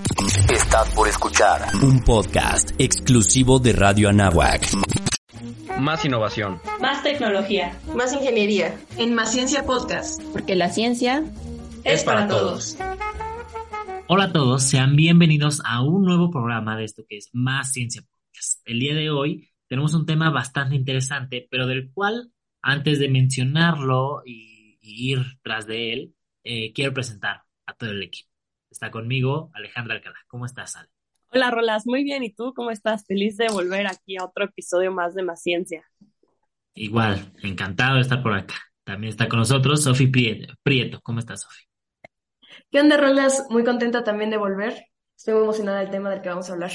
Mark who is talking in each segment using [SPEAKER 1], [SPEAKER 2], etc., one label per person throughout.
[SPEAKER 1] Estás por escuchar un podcast exclusivo de Radio Anáhuac.
[SPEAKER 2] Más innovación.
[SPEAKER 3] Más tecnología.
[SPEAKER 4] Más ingeniería.
[SPEAKER 5] En Más Ciencia Podcast.
[SPEAKER 3] Porque la ciencia
[SPEAKER 2] es, para, todos.
[SPEAKER 6] Hola a todos, sean bienvenidos a un nuevo programa de esto que es Más Ciencia Podcast. El día de hoy tenemos un tema bastante interesante, pero del cual, antes de mencionarlo y, ir tras de él, eh, quiero presentar a todo el equipo. Está conmigo Alejandra Alcalá. ¿Cómo estás, Ale?
[SPEAKER 3] Hola, Rolas. Muy bien. ¿Y tú cómo estás? Feliz de volver aquí a otro episodio más de Más Ciencia.
[SPEAKER 6] Igual, encantado de estar por acá. También está con nosotros Sofi Prieto. ¿Cómo estás, Sofi?
[SPEAKER 4] ¿Qué onda, Rolas? Muy contenta también de volver. Estoy muy emocionada del tema del que vamos a hablar.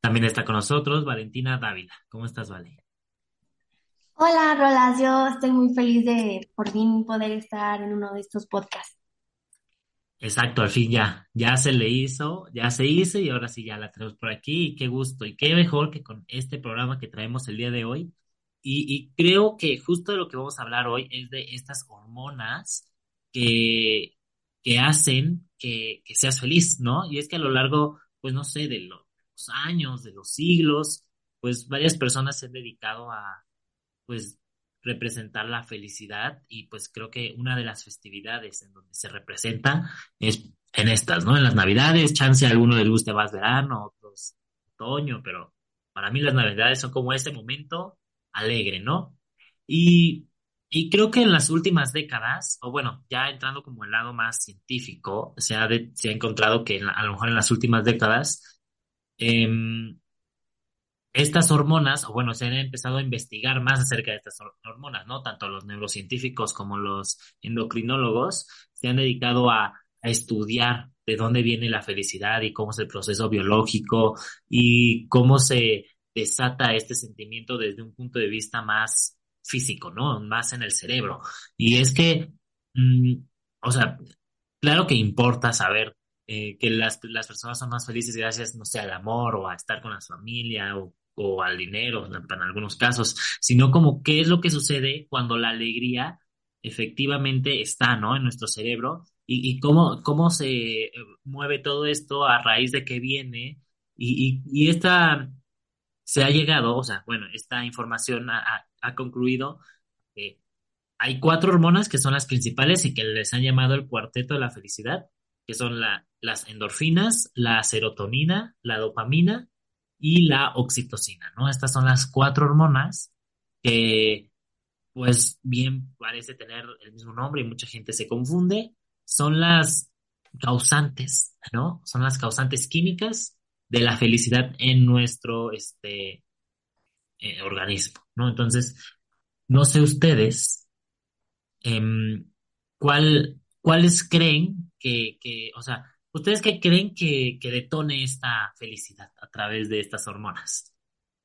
[SPEAKER 6] También está con nosotros Valentina Dávila. ¿Cómo estás, Vale?
[SPEAKER 7] Hola, Rolas. Yo estoy muy feliz de por fin poder estar en uno de estos podcasts.
[SPEAKER 6] Exacto, al fin ya, ya se le hizo, ya se hizo y ahora sí ya la tenemos por aquí y qué gusto y qué mejor que con este programa que traemos el día de hoy. Y, creo que justo de lo que vamos a hablar hoy es de estas hormonas que, que hacen que, que seas feliz, ¿no? Y es que a lo largo, pues no sé, de los años, de los siglos, pues varias personas se han dedicado a, pues, representar la felicidad y pues creo que una de las festividades en donde se representa es en estas, ¿no? En las navidades, chance a alguno le guste más verano, otros otoño, pero para mí las navidades son como ese momento alegre, ¿no? Y, y creo que en las últimas décadas, o bueno, ya entrando como el lado más científico, se ha, se ha encontrado que a lo mejor en las últimas décadas, eh, estas hormonas, o bueno, se han empezado a investigar más acerca de estas hormonas, ¿no? Tanto los neurocientíficos como los endocrinólogos se han dedicado a, estudiar de dónde viene la felicidad y cómo es el proceso biológico y cómo se desata este sentimiento desde un punto de vista más físico, ¿no? Más en el cerebro. Y es que, mm, o sea, claro que importa saber eh, que las, las personas son más felices gracias, no sé, al amor o a estar con la familia o o al dinero en algunos casos, sino como qué es lo que sucede cuando la alegría efectivamente está, ¿no? En nuestro cerebro y, cómo, cómo se eh, mueve todo esto a raíz de que viene y, y, esta se ha llegado, o sea, bueno, esta información ha, ha concluido que hay cuatro hormonas que son las principales y que les han llamado el cuarteto de la felicidad, que son la, las endorfinas, la serotonina, la dopamina y la oxitocina, ¿no? Estas son las cuatro hormonas que, pues, bien parece tener el mismo nombre y mucha gente se confunde. Son las causantes, ¿no? Son las causantes químicas de la felicidad en nuestro este, eh, organismo, ¿no? Entonces, no sé ustedes em, cuál, cuáles creen que, que, o sea, ¿Ustedes qué creen que, detone esta felicidad a través de estas hormonas?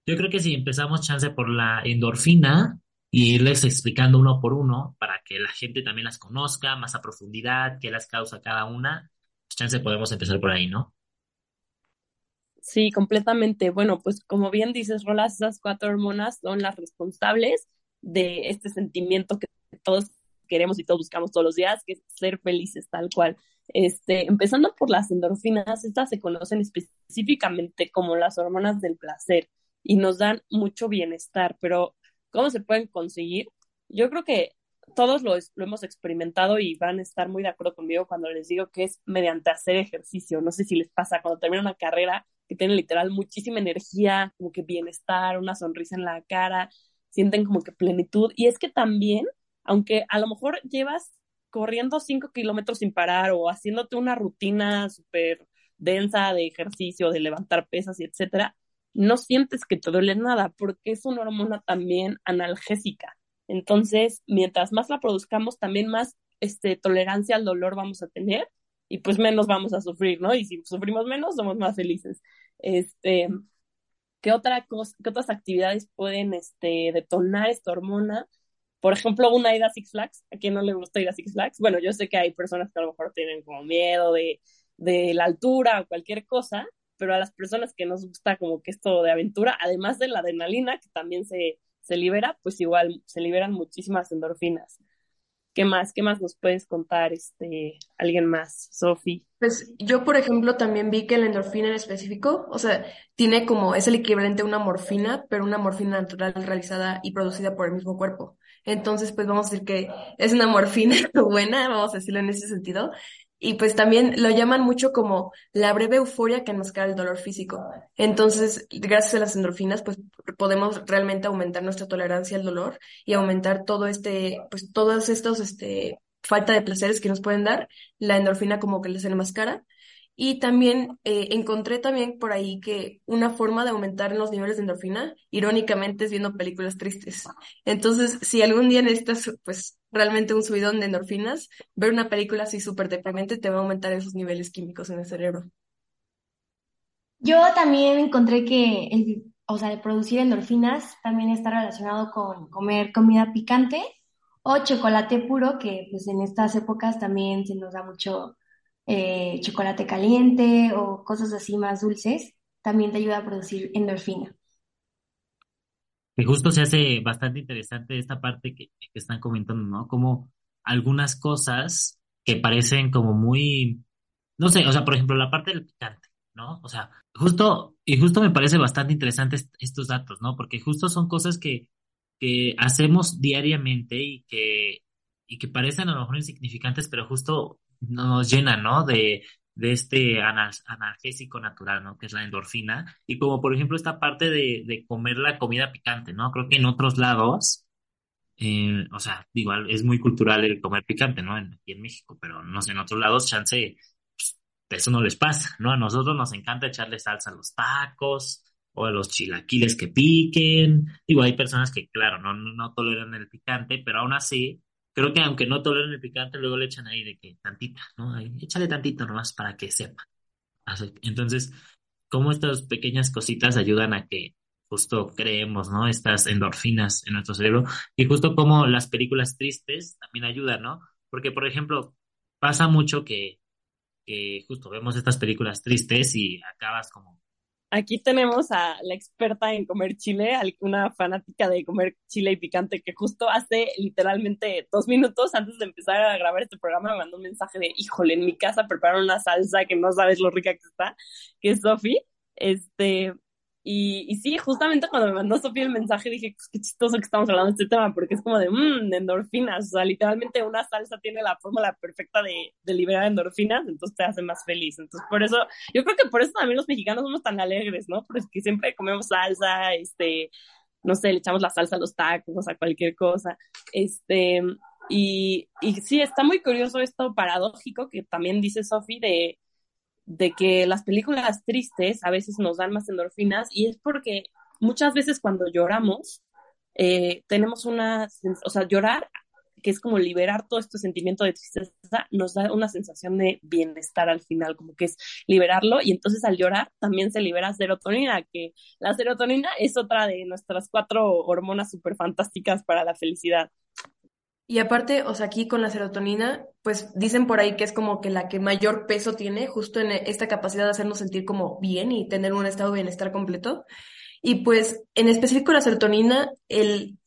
[SPEAKER 6] Yo creo que si empezamos chance por la endorfina y irles explicando uno por uno para que la gente también las conozca más a profundidad, qué las causa cada una, pues chance podemos empezar por ahí, ¿no?
[SPEAKER 3] Sí, completamente. Bueno, pues como bien dices, Rolas, esas cuatro hormonas son las responsables de este sentimiento que todos queremos y todos buscamos todos los días, que es ser felices tal cual. Este, empezando por las endorfinas, estas se conocen específicamente como las hormonas del placer y nos dan mucho bienestar, pero ¿cómo se pueden conseguir? Yo creo que todos lo, lo, hemos experimentado y van a estar muy de acuerdo conmigo cuando les digo que es mediante hacer ejercicio. No sé si les pasa cuando terminan una carrera que tienen literal muchísima energía, como que bienestar, una sonrisa en la cara, sienten como que plenitud. Y es que también, aunque a lo mejor llevas corriendo cinco kilómetros sin parar o haciéndote una rutina súper densa de ejercicio, de levantar pesas y etcétera, no sientes que te duele nada porque es una hormona también analgésica. Entonces, mientras más la produzcamos, también más este, tolerancia al dolor vamos a tener y pues menos vamos a sufrir, ¿no? Y si sufrimos menos, somos más felices. Este, ¿qué, otra cosa, qué otras actividades pueden este, detonar esta hormona? Por ejemplo, una ida a Six Flags, a quien no le gusta ir a Six Flags, bueno, yo sé que hay personas que a lo mejor tienen como miedo de, de la altura o cualquier cosa, pero a las personas que nos gusta como que esto de aventura, además de la adrenalina que también se, se libera, pues igual se liberan muchísimas endorfinas. ¿Qué más? ¿Qué más nos puedes contar, este, alguien más, Sofi?
[SPEAKER 4] Pues yo, por ejemplo, también vi que la endorfina en específico, o sea, tiene como, es el equivalente a una morfina, pero una morfina natural realizada y producida por el mismo cuerpo. Entonces, pues vamos a decir que es una morfina buena, vamos a decirlo en ese sentido. Y pues también lo llaman mucho como la breve euforia que enmascara el dolor físico. Entonces, gracias a las endorfinas, pues podemos realmente aumentar nuestra tolerancia al dolor y aumentar todo este, pues todos estos, este, falta de placeres que nos pueden dar. La endorfina como que les enmascara y también eh, encontré también por ahí que una forma de aumentar los niveles de endorfina, irónicamente, es viendo películas tristes. Entonces, si algún día necesitas, pues, realmente un subidón de endorfinas, ver una película así súper deprimente te va a aumentar esos niveles químicos en el cerebro.
[SPEAKER 7] Yo también encontré que el, o sea, el producir endorfinas también está relacionado con comer comida picante o chocolate puro, que pues en estas épocas también se nos da mucho eh, chocolate caliente o cosas así más dulces, también te ayuda a producir endorfina.
[SPEAKER 6] Que justo se hace bastante interesante esta parte que, que están comentando, ¿no? Como algunas cosas que parecen como muy, no sé, o sea, por ejemplo, la parte del picante, ¿no? O sea, justo, y justo me parece bastante interesante estos datos, ¿no? Porque justo son cosas que, que hacemos diariamente y que, y que parecen a lo mejor insignificantes, pero justo nos llena, ¿no? De, de este analgésico natural, ¿no? Que es la endorfina. Y como por ejemplo esta parte de, de comer la comida picante, ¿no? Creo que en otros lados, eh, o sea, igual es muy cultural el comer picante, ¿no? En, aquí en México, pero no sé, en otros lados, chance, pues, eso no les pasa, ¿no? A nosotros nos encanta echarle salsa a los tacos o a los chilaquiles que piquen. Digo, hay personas que, claro, no, no toleran el picante, pero aún así, creo que aunque no toleren el picante, luego le echan ahí de que tantita, ¿no? Ahí, échale tantito nomás para que sepa. Entonces, cómo estas pequeñas cositas ayudan a que justo creemos, ¿no? Estas endorfinas en nuestro cerebro y justo como las películas tristes también ayudan, ¿no? Porque, por ejemplo, pasa mucho que, que justo vemos estas películas tristes y acabas como
[SPEAKER 3] Aquí tenemos a la experta en comer chile, una fanática de comer chile y picante que justo hace literalmente dos minutos antes de empezar a grabar este programa me mandó un mensaje de, híjole, en mi casa prepararon una salsa que no sabes lo rica que está, que es Sofi. Este, y, y sí, justamente cuando me mandó Sofía el mensaje dije, pues qué chistoso que estamos hablando de este tema, porque es como de, mmm, endorfinas, o sea, literalmente una salsa tiene la fórmula perfecta de, de liberar endorfinas, entonces te hace más feliz. Entonces, por eso, yo creo que por eso también los mexicanos somos tan alegres, ¿no? Porque siempre comemos salsa, este, no sé, le echamos la salsa a los tacos, a cualquier cosa. Este, y, y sí, está muy curioso esto paradójico que también dice Sofi de de que las películas tristes a veces nos dan más endorfinas y es porque muchas veces cuando lloramos eh, tenemos una, o sea, llorar, que es como liberar todo este sentimiento de tristeza, nos da una sensación de bienestar al final, como que es liberarlo y entonces al llorar también se libera serotonina, que la serotonina es otra de nuestras cuatro hormonas súper fantásticas para la felicidad.
[SPEAKER 4] Y aparte, o sea, aquí con la serotonina, pues dicen por ahí que es como que la que mayor peso tiene, justo en esta capacidad de hacernos sentir como bien y tener un estado de bienestar completo. Y pues, en específico la serotonina, el,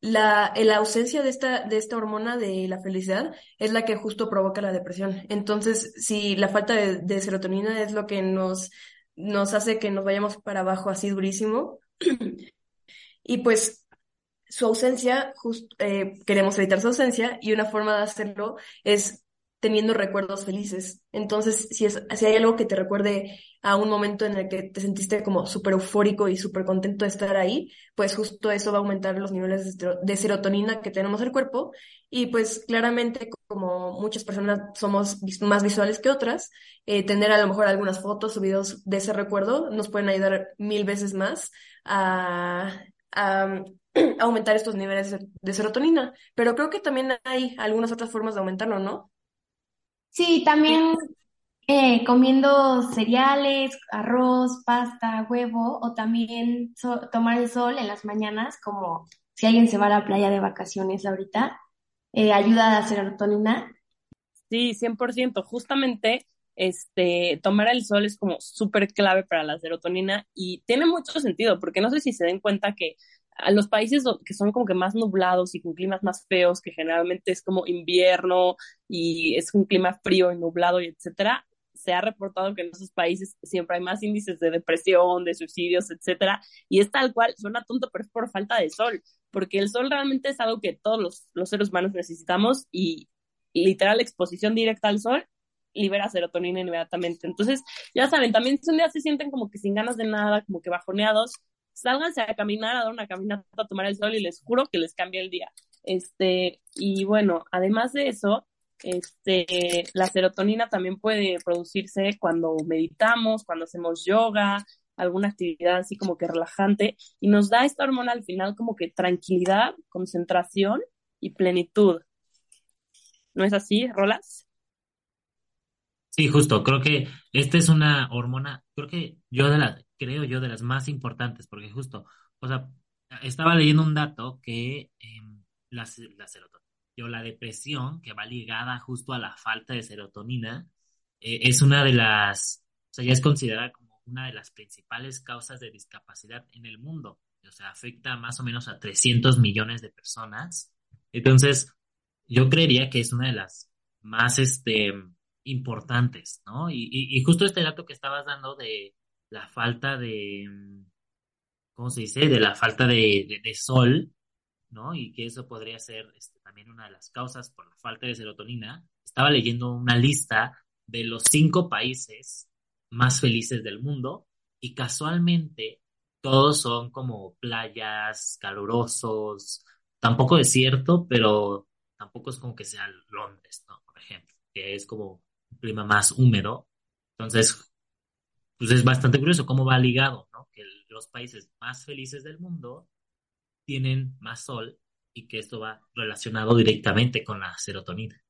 [SPEAKER 4] la, la ausencia de esta, de esta hormona de la felicidad es la que justo provoca la depresión. Entonces, si la falta de, de serotonina es lo que nos, nos hace que nos vayamos para abajo así durísimo, y pues su ausencia, eh, queremos evitar su ausencia y una forma de hacerlo es teniendo recuerdos felices. Entonces, si, es, si hay algo que te recuerde a un momento en el que te sentiste como súper eufórico y súper contento de estar ahí, pues justo eso va a aumentar los niveles de, serotonina que tenemos en el cuerpo. Y pues claramente, como muchas personas somos más visuales que otras, eh, tener a lo mejor algunas fotos o videos de ese recuerdo nos pueden ayudar mil veces más a aumentar estos niveles de serotonina, pero creo que también hay algunas otras formas de aumentarlo, ¿no?
[SPEAKER 7] Sí, también eh, comiendo cereales, arroz, pasta, huevo, o también tomar el sol en las mañanas, como si alguien se va a la playa de vacaciones ahorita, eh, ayuda a la serotonina.
[SPEAKER 3] Sí, 100%. Justamente este, tomar el sol es como súper clave para la serotonina y tiene mucho sentido, porque no sé si se den cuenta que a los países que son como que más nublados y con climas más feos, que generalmente es como invierno y es un clima frío y nublado y etcétera, se ha reportado que en esos países siempre hay más índices de depresión, de suicidios, etcétera, y es tal cual, suena tonto, pero es por falta de sol, porque el sol realmente es algo que todos los, los seres humanos necesitamos y literal exposición directa al sol libera serotonina inmediatamente. Entonces, ya saben, también si un día se sienten como que sin ganas de nada, como que bajoneados, sálganse a caminar, a dar una caminata, a tomar el sol y les juro que les cambia el día. Este, y bueno, además de eso, este, la serotonina también puede producirse cuando meditamos, cuando hacemos yoga, alguna actividad así como que relajante, y nos da esta hormona al final como que tranquilidad, concentración y plenitud. ¿No es así, Rolas?
[SPEAKER 6] Sí, justo, creo que esta es una hormona, creo que yo de las, creo yo de las más importantes, porque justo, o sea, estaba leyendo un dato que em, la, la serotonina o la depresión, que va ligada justo a la falta de serotonina, eh, es una de las, o sea, ya es considerada como una de las principales causas de discapacidad en el mundo. O sea, afecta más o menos a 300 millones de personas. Entonces, yo creería que es una de las más este, importantes, ¿no? Y, y, justo este dato que estabas dando de la falta de, ¿cómo se dice? De la falta de, de sol, ¿no? Y que eso podría ser este, también una de las causas por la falta de serotonina. Estaba leyendo una lista de los cinco países más felices del mundo y casualmente todos son como playas, calurosos, tampoco desierto, pero tampoco es como que sea Londres, ¿no? Por ejemplo, que es como un clima más húmedo. Entonces, pues es bastante curioso cómo va ligado, ¿no? Que los países más felices del mundo tienen más sol y que esto va relacionado directamente con la serotonina.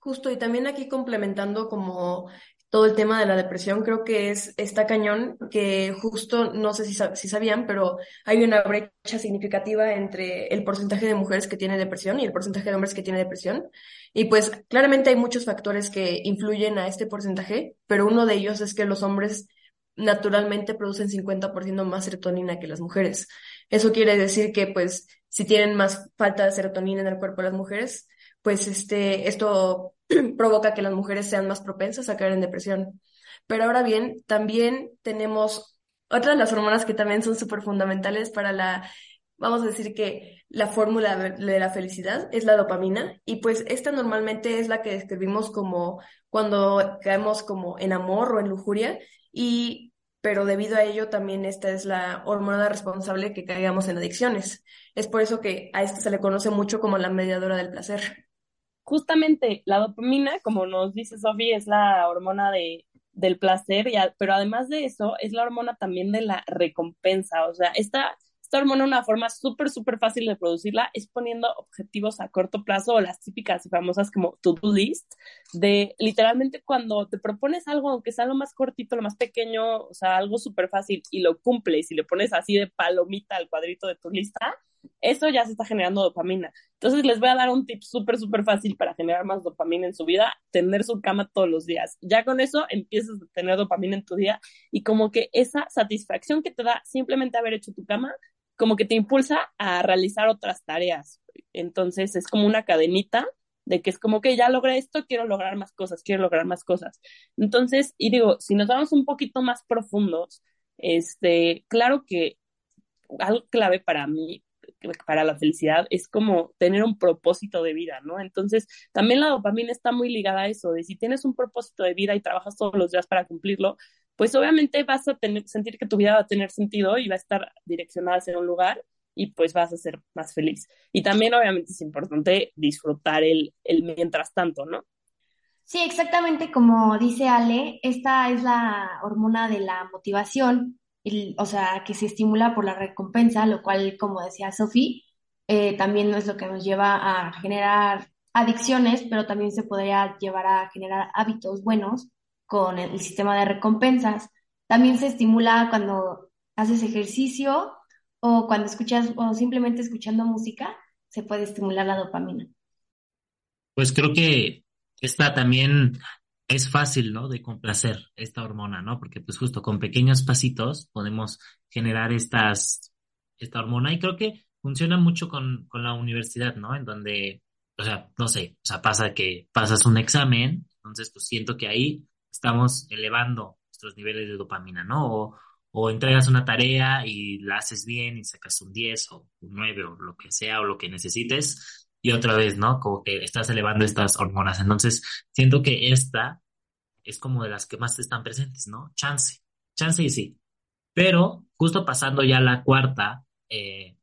[SPEAKER 4] Justo, y también aquí complementando como todo el tema de la depresión, creo que es esta cañón que justo, no sé si, si sabían, pero hay una brecha significativa entre el porcentaje de mujeres que tienen depresión y el porcentaje de hombres que tienen depresión. Y pues claramente hay muchos factores que influyen a este porcentaje, pero uno de ellos es que los hombres naturalmente producen 50% más serotonina que las mujeres. Eso quiere decir que, pues, si tienen más falta de serotonina en el cuerpo de las mujeres, pues este, esto provoca que las mujeres sean más propensas a caer en depresión. Pero ahora bien, también tenemos otras las hormonas que también son súper fundamentales para la, vamos a decir que la fórmula de la felicidad es la dopamina y pues esta normalmente es la que describimos como cuando caemos como en amor o en lujuria y pero debido a ello también esta es la hormona responsable que caigamos en adicciones. Es por eso que a esta se le conoce mucho como la mediadora del placer.
[SPEAKER 3] Justamente la dopamina, como nos dice Sophie, es la hormona de, del placer, y pero además de eso es la hormona también de la recompensa. O sea, esta esta hormona, una forma súper, súper fácil de producirla es poniendo objetivos a corto plazo o las típicas y famosas como to-do list, de literalmente cuando te propones algo, aunque sea lo más cortito, lo más pequeño, o sea, algo súper fácil y lo cumples y le pones así de palomita al cuadrito de tu lista, eso ya se está generando dopamina. Entonces les voy a dar un tip súper, súper fácil para generar más dopamina en su vida, tener su cama todos los días. Ya con eso empiezas a tener dopamina en tu día y como que esa satisfacción que te da simplemente haber hecho tu cama, como que te impulsa a realizar otras tareas. Entonces es como una cadenita de que es como que ya logré esto, quiero lograr más cosas, quiero lograr más cosas. Entonces, y digo, si nos vamos un poquito más profundos, este, claro que algo clave para mí para la felicidad es como tener un propósito de vida, ¿no? Entonces, también la dopamina está muy ligada a eso, si tienes un propósito de vida y trabajas todos los días para cumplirlo, pues obviamente vas a sentir que tu vida va a tener sentido y va a estar direccionada hacia un lugar y pues vas a ser más feliz. Y también obviamente es importante disfrutar el, el mientras tanto, ¿no?
[SPEAKER 7] Sí, exactamente como dice Ale, esta es la hormona de la motivación o sea, que se estimula por la recompensa, lo cual, como decía Sophie, eh, también es lo que nos lleva a generar adicciones, pero también se podría llevar a generar hábitos buenos con el, sistema de recompensas. También se estimula cuando haces ejercicio o cuando escuchas o simplemente escuchando música, se puede estimular la dopamina.
[SPEAKER 6] Pues creo que esta también es fácil, ¿no? De complacer esta hormona, ¿no? Porque pues justo con pequeños pasitos podemos generar estas, esta hormona y creo que funciona mucho con, con la universidad, ¿no? En donde, o sea, no sé, o sea, pasa que pasas un examen, entonces pues siento que ahí estamos elevando nuestros niveles de dopamina, ¿no? O, o entregas una tarea y la haces bien y sacas un 10 o un 9 o lo que sea o lo que necesites y otra vez, ¿no? Como que estás elevando estas hormonas. Entonces, siento que esta es como de las que más están presentes, ¿no? Chance, chance y sí. Pero justo pasando ya a la cuarta, eh,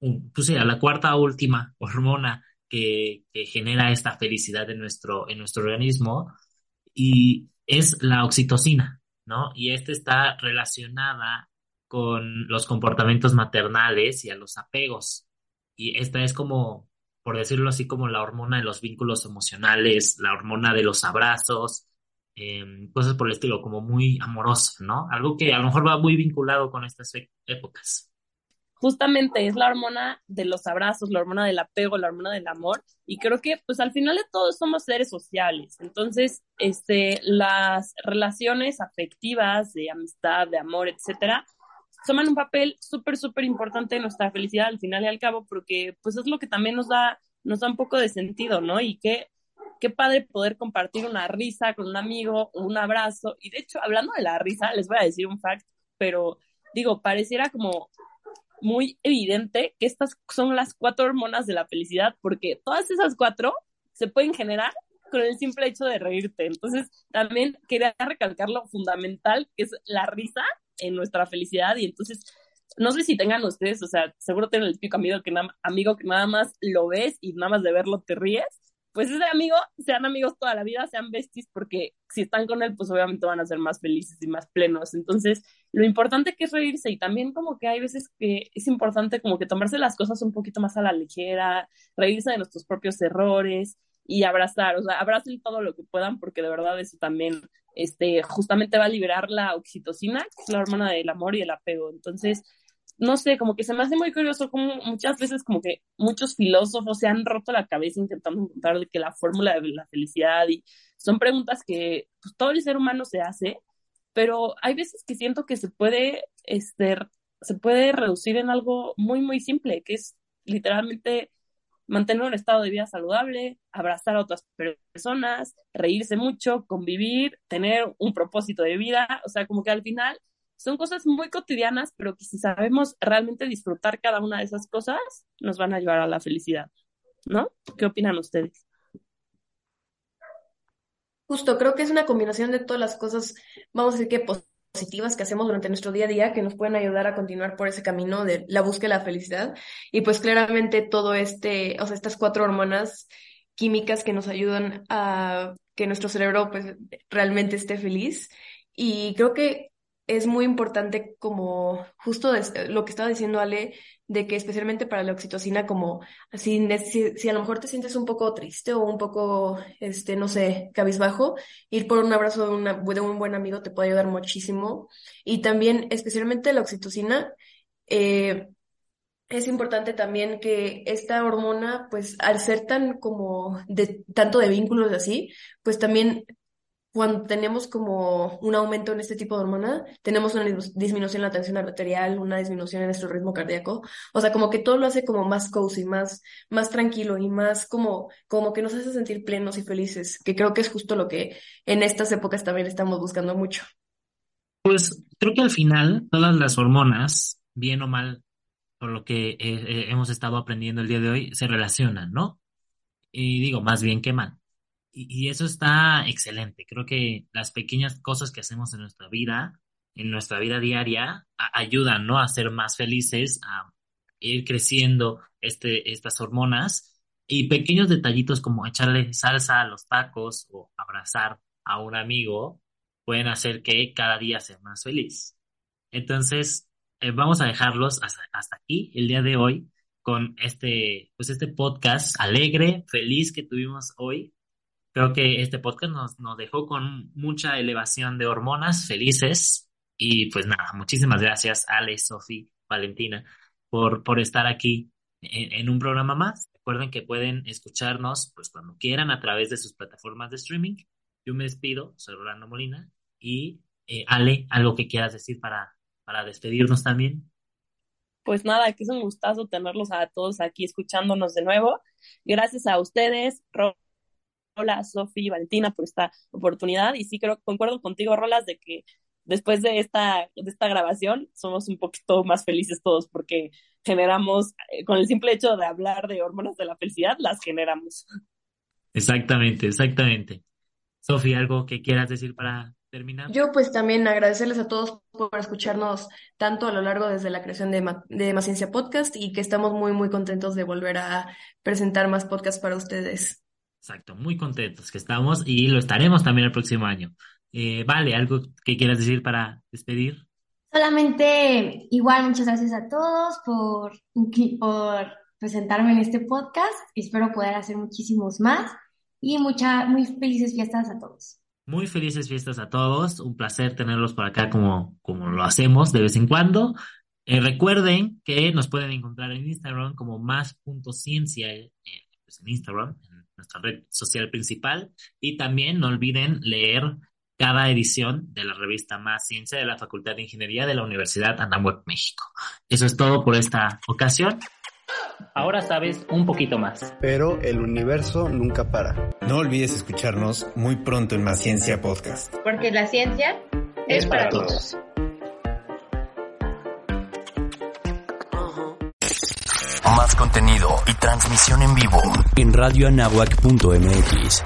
[SPEAKER 6] pues sí, a la cuarta última hormona que, que, genera esta felicidad en nuestro, en nuestro organismo y es la oxitocina, ¿no? Y esta está relacionada con los comportamientos maternales y a los apegos. Y esta es como por decirlo así, como la hormona de los vínculos emocionales, la hormona de los abrazos, em, cosas por el estilo, como muy amorosa, ¿no? Algo que a lo mejor va muy vinculado con estas e-, épocas.
[SPEAKER 3] Justamente es la hormona de los abrazos, la hormona del apego, la hormona del amor, y creo que pues al final de todos somos seres sociales, entonces este, las relaciones afectivas de amistad, de amor, etcétera, toman un papel súper, súper importante en nuestra felicidad al final y al cabo, porque pues es lo que también nos da, nos da un poco de sentido, ¿no? Y qué, qué padre poder compartir una risa con un amigo, un abrazo. Y de hecho, hablando de la risa, les voy a decir un fact, pero digo, pareciera como muy evidente que estas son las cuatro hormonas de la felicidad, porque todas esas cuatro se pueden generar con el simple hecho de reírte. Entonces, también quería recalcar lo fundamental que es la risa en nuestra felicidad y entonces no sé si tengan ustedes, o sea, seguro tienen el típico amigo que, amigo que nada más lo ves y nada más de verlo te ríes, pues ese amigo, sean amigos toda la vida, sean besties, porque si están con él, pues obviamente van a ser más felices y más plenos. Entonces, lo importante que es reírse y también como que hay veces que es importante como que tomarse las cosas un poquito más a la ligera, reírse de nuestros propios errores y abrazar, o sea, abracen todo lo que puedan porque de verdad eso también este, justamente va a liberar la oxitocina, que es la hormona del amor y el apego. Entonces, no sé, como que se me hace muy curioso como muchas veces como que muchos filósofos se han roto la cabeza intentando encontrar de que la fórmula de la felicidad y son preguntas que pues, todo el ser humano se hace, pero hay veces que siento que se puede, este, se puede reducir en algo muy, muy simple, que es literalmente mantener un estado de vida saludable, abrazar a otras personas, reírse mucho, convivir, tener un propósito de vida, o sea, como que al final son cosas muy cotidianas, pero que si sabemos realmente disfrutar cada una de esas cosas, nos van a llevar a la felicidad, ¿no? ¿Qué opinan ustedes?
[SPEAKER 4] Justo, creo que es una combinación de todas las cosas, vamos a decir que positivas que hacemos durante nuestro día a día que nos pueden ayudar a continuar por ese camino de la búsqueda de la felicidad. Y pues claramente todo este, o sea, estas cuatro hormonas químicas que nos ayudan a que nuestro cerebro pues realmente esté feliz. Y creo que es muy importante como justo lo que estaba diciendo Ale, de que especialmente para la oxitocina, como así, si, a lo mejor te sientes un poco triste o un poco, este, no sé, cabizbajo, ir por un abrazo de, de un buen amigo te puede ayudar muchísimo. Y también, especialmente la oxitocina, eh, es importante también que esta hormona, pues al ser tan como de tanto de vínculos así, pues también cuando tenemos como un aumento en este tipo de hormona, tenemos una disminución en la tensión arterial, una disminución en nuestro ritmo cardíaco. O sea, como que todo lo hace como más cozy, más, más tranquilo y más como, como que nos hace sentir plenos y felices, que creo que es justo lo que en estas épocas también estamos buscando mucho.
[SPEAKER 6] Pues creo que al final todas las hormonas, bien o mal, por lo que eh, eh, hemos estado aprendiendo el día de hoy, se relacionan, ¿no? Y digo, más bien que mal y, eso está excelente. Creo que las pequeñas cosas que hacemos en nuestra vida, en nuestra vida diaria, ayudan, ¿no? A ser más felices, a ir creciendo este, estas hormonas. Y pequeños detallitos como echarle salsa a los tacos o abrazar a un amigo pueden hacer que cada día sea más feliz. Entonces, eh, vamos a dejarlos hasta, hasta aquí el día de hoy con este, pues este podcast alegre, feliz que tuvimos hoy Creo que este podcast nos, nos dejó con mucha elevación de hormonas felices. Y pues nada, muchísimas gracias, Ale, Sofi, Valentina, por, por estar aquí en, un programa más. Recuerden que pueden escucharnos pues cuando quieran a través de sus plataformas de streaming. Yo me despido, soy Rolando Molina y eh, Ale, algo que quieras decir para, para despedirnos también.
[SPEAKER 3] Pues nada, que es un gustazo tenerlos a todos aquí escuchándonos de nuevo. Gracias a ustedes, Rola, Sofi y Valentina, por esta oportunidad. Y sí, creo, concuerdo contigo, Rolas, de que después de esta, de esta grabación somos un poquito más felices todos porque generamos, eh, con el simple hecho de hablar de hormonas de la felicidad, las generamos.
[SPEAKER 6] Exactamente, exactamente. Sofi, ¿algo que quieras decir para terminar?
[SPEAKER 4] Yo pues también agradecerles a todos por escucharnos tanto a lo largo desde la creación de, Ma de Más Ciencia Podcast y que estamos muy, muy contentos de volver a presentar más podcasts para ustedes.
[SPEAKER 6] Exacto, muy contentos que estamos y lo estaremos también el próximo año. Eh, vale, ¿algo que quieras decir para despedir?
[SPEAKER 7] Solamente, igual, muchas gracias a todos por, por presentarme en este podcast. Espero poder hacer muchísimos más y muchas, muy felices fiestas a todos.
[SPEAKER 6] Muy felices fiestas a todos. Un placer tenerlos por acá como, como lo hacemos de vez en cuando. Eh, recuerden que nos pueden encontrar en Instagram como más.ciencia eh, pues en Instagram, en nuestra red social principal. Y también no olviden leer cada edición de la revista Más Ciencia de la Facultad de Ingeniería de la Universidad Anahuac, México. Eso es todo por esta ocasión.
[SPEAKER 2] Ahora sabes un poquito más.
[SPEAKER 8] Pero el universo nunca para.
[SPEAKER 9] No olvides escucharnos muy pronto en Más Ciencia Podcast.
[SPEAKER 5] Porque la ciencia es, para, todos.
[SPEAKER 1] Más contenido y transmisión en vivo en radioanahuac.mx.